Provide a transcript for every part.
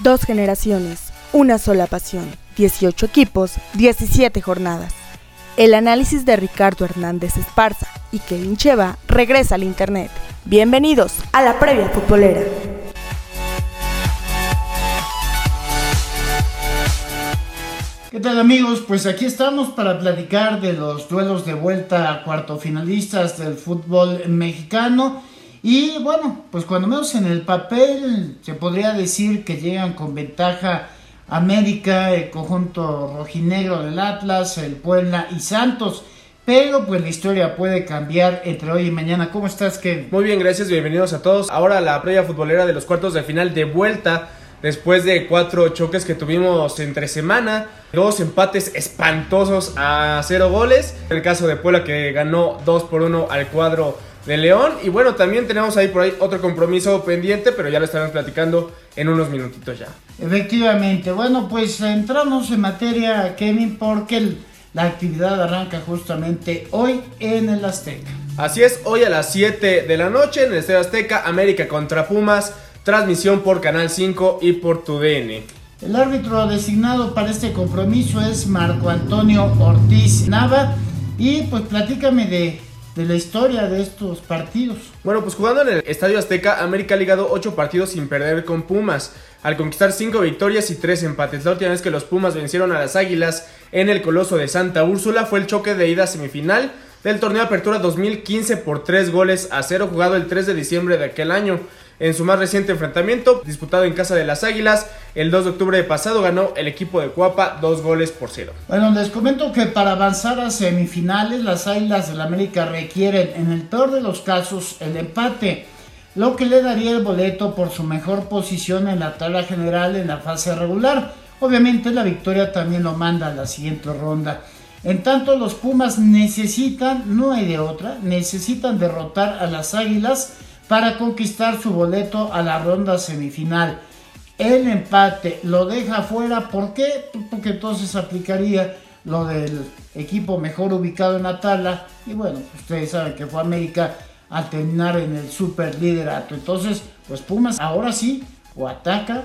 Dos generaciones, una sola pasión, 18 equipos, 17 jornadas. El análisis de Ricardo Hernández Esparza y Kevin Cheva regresa al Internet. Bienvenidos a la previa futbolera. ¿Qué tal amigos? Pues aquí estamos para platicar de los duelos de vuelta a cuartofinalistas del fútbol mexicano. Y bueno, pues cuando menos en el papel se podría decir que llegan con ventaja América, el conjunto rojinegro del Atlas, el Puebla y Santos. Pero pues la historia puede cambiar entre hoy y mañana. ¿Cómo estás, Kevin? Muy bien, gracias, bienvenidos a todos. Ahora la previa futbolera de los cuartos de final de vuelta. Después de cuatro choques que tuvimos entre semana, dos empates espantosos a cero goles. El caso de Puebla que ganó 2 por 1 al cuadro de León. Y bueno, también tenemos ahí por ahí otro compromiso pendiente, pero ya lo estaremos platicando en unos minutitos ya. Efectivamente, bueno, pues entramos en materia, Kevin, porque la actividad arranca justamente hoy en el Azteca. Así es, hoy a las 7 de la noche en el Estadio Azteca, América contra Pumas, transmisión por Canal 5 y por TUDN. El árbitro designado para este compromiso es Marco Antonio Ortiz Nava. Y pues platícame de de la historia de estos partidos. Bueno, pues jugando en el Estadio Azteca, América ha ligado 8 partidos sin perder con Pumas, al conquistar 5 victorias y 3 empates. La última vez que los Pumas vencieron a las Águilas en el Coloso de Santa Úrsula fue el choque de ida semifinal del torneo de Apertura 2015 por 3 goles a 0 jugado el 3 de diciembre de aquel año. En su más reciente enfrentamiento, disputado en casa de las Águilas, el 2 de octubre de pasado ganó el equipo de Cuapa dos goles por cero. Bueno, les comento que para avanzar a semifinales, las Águilas del América requieren, en el peor de los casos, el empate, lo que le daría el boleto por su mejor posición en la tabla general en la fase regular. Obviamente la victoria también lo manda a la siguiente ronda. En tanto, los Pumas necesitan, no hay de otra, necesitan derrotar a las Águilas para conquistar su boleto a la ronda semifinal. El empate lo deja fuera, ¿por qué? Porque entonces aplicaría lo del equipo mejor ubicado en la tabla. Y bueno, ustedes saben que fue América al terminar en el super liderato. Entonces, pues Pumas ahora sí, o ataca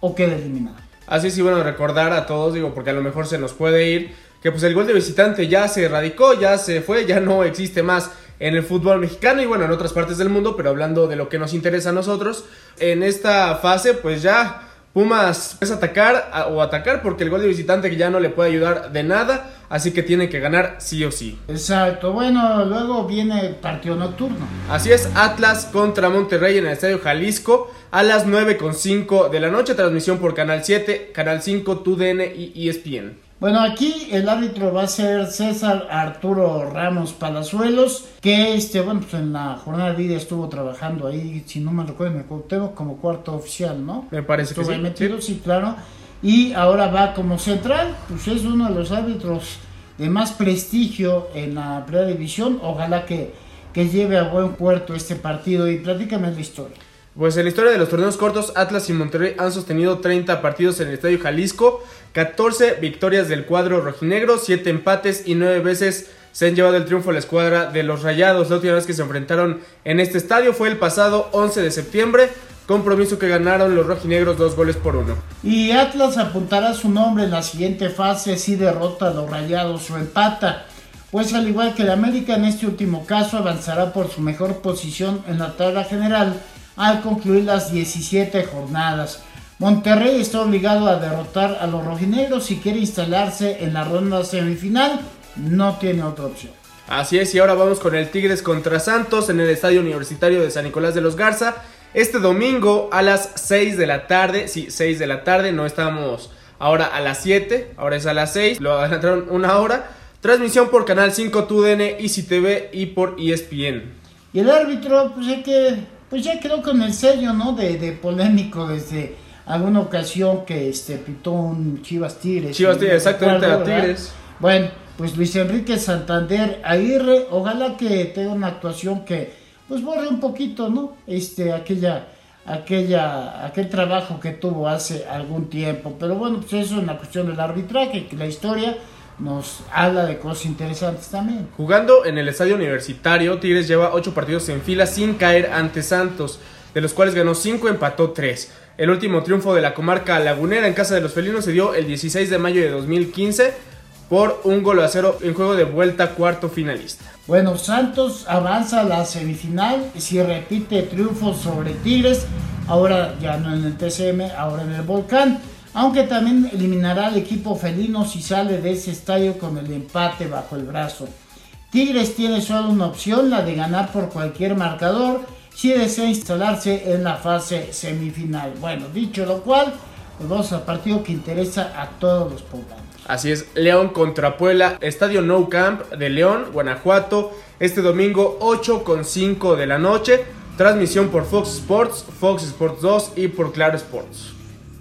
o queda eliminado. Así sí, bueno, recordar a todos, digo, porque a lo mejor se nos puede ir, que pues el gol de visitante ya se erradicó, ya se fue, ya no existe más en el fútbol mexicano y bueno, en otras partes del mundo, pero hablando de lo que nos interesa a nosotros, en esta fase pues ya Pumas es atacar o atacar porque el gol de visitante que ya no le puede ayudar de nada, así que tiene que ganar sí o sí. Exacto, bueno, luego viene el partido nocturno. Así es, Atlas contra Monterrey en el Estadio Jalisco a las 9.5 de la noche, transmisión por Canal 7, Canal 5, TUDN y ESPN. Bueno, aquí el árbitro va a ser César Arturo Ramos Palazuelos, que este, bueno, pues en la jornada de vida estuvo trabajando ahí, si no me recuerdo, me como cuarto oficial, ¿no? Me parece que sí. metido, sí. claro. Y ahora va como central, pues es uno de los árbitros de más prestigio en la primera división. Ojalá que, que lleve a buen puerto este partido y platícame la historia. Pues en la historia de los torneos cortos, Atlas y Monterrey han sostenido 30 partidos en el Estadio Jalisco, 14 victorias del cuadro rojinegro, 7 empates y 9 veces se han llevado el triunfo a la escuadra de los Rayados. La última vez que se enfrentaron en este estadio fue el pasado 11 de septiembre, compromiso que ganaron los rojinegros dos goles por uno. Y Atlas apuntará su nombre en la siguiente fase si derrota a los Rayados o empata. Pues al igual que el América en este último caso avanzará por su mejor posición en la tabla general al concluir las 17 jornadas. Monterrey está obligado a derrotar a los rojinegros si quiere instalarse en la ronda semifinal. No tiene otra opción. Así es, y ahora vamos con el Tigres contra Santos en el Estadio Universitario de San Nicolás de los Garza. Este domingo a las 6 de la tarde, sí, 6 de la tarde, no estamos ahora a las 7, ahora es a las 6, lo adelantaron una hora. Transmisión por Canal 5, TUDN, Easy TV y por ESPN. Y el árbitro, pues hay que pues ya quedó con el sello, ¿no? De, de polémico desde alguna ocasión que este pitó un Chivas Tigres. Chivas Tigres, exactamente, a Tigres. Bueno, pues Luis Enrique Santander Aguirre, ojalá que tenga una actuación que pues borre un poquito, ¿no? Este, aquella, aquella, aquel trabajo que tuvo hace algún tiempo. Pero bueno, pues eso es una cuestión del arbitraje, que la historia nos habla de cosas interesantes también. Jugando en el estadio universitario, Tigres lleva 8 partidos en fila sin caer ante Santos, de los cuales ganó 5, empató 3. El último triunfo de la comarca lagunera en casa de los felinos se dio el 16 de mayo de 2015 por un gol a cero en juego de vuelta cuarto finalista. Bueno, Santos avanza a la semifinal si repite triunfo sobre Tigres, ahora ya no en el TCM, ahora en el Volcán, aunque también eliminará al equipo felino si sale de ese estadio con el empate bajo el brazo. Tigres tiene solo una opción, la de ganar por cualquier marcador, si desea instalarse en la fase semifinal. Bueno, dicho lo cual, pues vamos al partido que interesa a todos los poblanos. Así es, León contra Puebla, Estadio No Camp de León, Guanajuato, este domingo 8 con 5 de la noche. Transmisión por Fox Sports, Fox Sports 2 y por Claro Sports.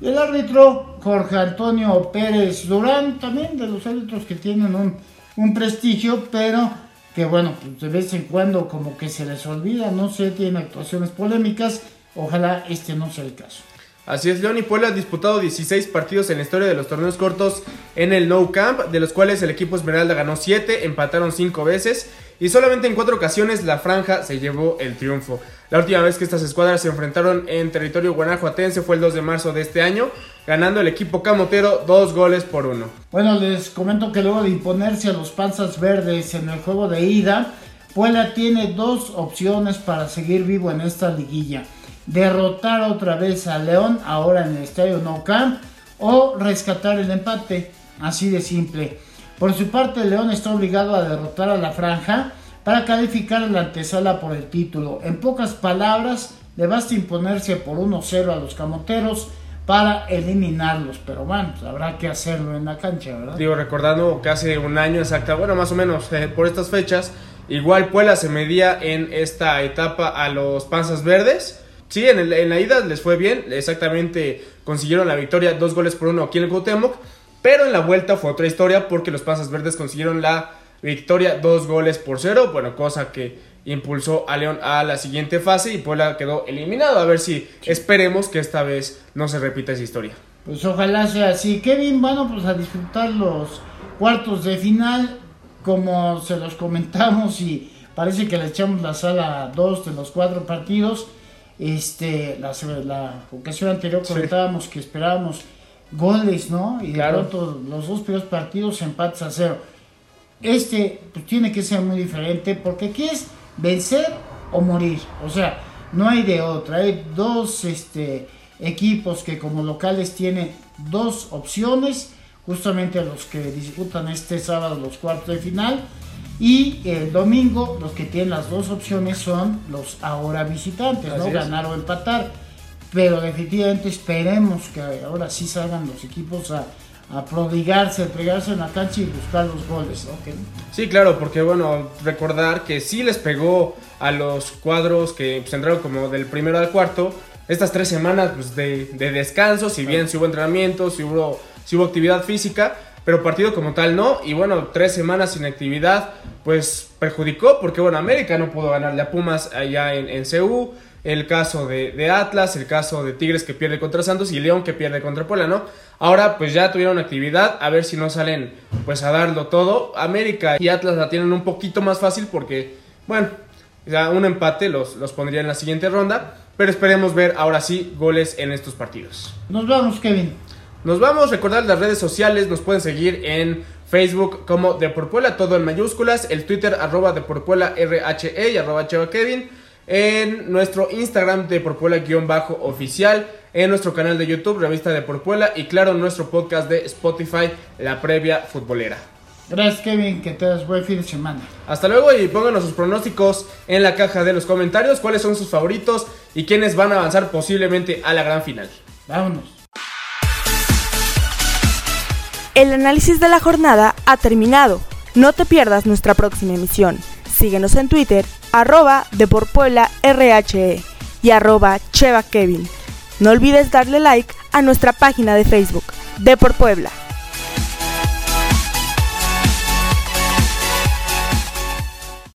El árbitro Jorge Antonio Pérez Durán, también de los árbitros que tienen un, prestigio, pero que bueno, pues de vez en cuando como que se les olvida, no sé, tienen actuaciones polémicas, ojalá este no sea el caso. Así es, León y Puebla han disputado 16 partidos en la historia de los torneos cortos en el No Camp, de los cuales el equipo Esmeralda ganó 7, empataron 5 veces y solamente en 4 ocasiones la franja se llevó el triunfo. La última vez que estas escuadras se enfrentaron en territorio guanajuatense fue el 2 de marzo de este año, ganando el equipo camotero 2 goles por 1. Bueno, les comento que luego de imponerse a los panzas verdes en el juego de ida, Puebla tiene dos opciones para seguir vivo en esta liguilla derrotar otra vez a León, ahora en el estadio No Camp, o rescatar el empate, así de simple. Por su parte, León está obligado a derrotar a la franja para calificar la antesala por el título. En pocas palabras, le basta imponerse por 1-0 a los camoteros para eliminarlos, pero bueno, pues habrá que hacerlo en la cancha, ¿verdad? Digo, recordando que hace un año exacto, bueno, más o menos eh, por estas fechas, igual Puebla se medía en esta etapa a los Panzas Verdes Sí, en, la ida les fue bien, exactamente consiguieron la victoria, dos goles por uno aquí en el Cuauhtémoc, pero en la vuelta fue otra historia porque los Panzas Verdes consiguieron la victoria, dos goles por cero, bueno, cosa que impulsó a León a la siguiente fase y Puebla quedó eliminado. A ver si esperemos que esta vez no se repita esa historia. Pues ojalá sea así. Kevin, bueno, pues a disfrutar los cuartos de final, como se los comentamos y parece que le echamos la sala a dos de los cuatro partidos. Este, la, la ocasión anterior comentábamos que esperábamos goles, ¿no? Y de pronto los dos primeros partidos empates a cero. Este pues, tiene que ser muy diferente porque aquí es vencer o morir. O sea, no hay de otra. Hay dos este, equipos que como locales tienen dos opciones, justamente los que disputan este sábado los cuartos de final. Y el domingo los que tienen las dos opciones son los ahora visitantes, ¿no? Ganar o empatar. Pero definitivamente esperemos que ahora sí salgan los equipos a, prodigarse, a entregarse en la cancha y buscar los goles. Sí, claro, porque bueno, recordar que sí les pegó a los cuadros que pues, entraron como del primero al cuarto, estas tres semanas pues, de, descanso, si bien si hubo entrenamiento, si hubo, si hubo actividad física, pero partido como tal no. Y bueno, tres semanas sin actividad, pues perjudicó, porque bueno, América no pudo ganarle a Pumas allá en, en CU. El caso de, Atlas, el caso de Tigres que pierde contra Santos y León que pierde contra Puebla, ¿no? Ahora pues ya tuvieron actividad, a ver si no salen pues a darlo todo. América y Atlas la tienen un poquito más fácil porque, bueno, ya un empate los, los pondría en la siguiente ronda. Pero esperemos ver ahora sí goles en estos partidos. Nos vamos, Kevin. Nos vamos, a recordar las redes sociales, nos pueden seguir en Facebook como Deporpuela, todo en mayúsculas, el Twitter arroba Deporpuela RHE y arroba Cheva Kevin, en nuestro Instagram Deporpuela-oficial, en nuestro canal de YouTube, Revista Deporpuela y claro, nuestro podcast de Spotify, La Previa Futbolera. Gracias Kevin, que tengas buen fin de semana. Hasta luego y pónganos sus pronósticos en la caja de los comentarios, cuáles son sus favoritos y quiénes van a avanzar posiblemente a la gran final. Vámonos. El análisis de la jornada ha terminado. No te pierdas nuestra próxima emisión. Síguenos en Twitter, arroba de por Puebla RHE y arroba Cheva Kevin. No olvides darle like a nuestra página de Facebook, de por Puebla.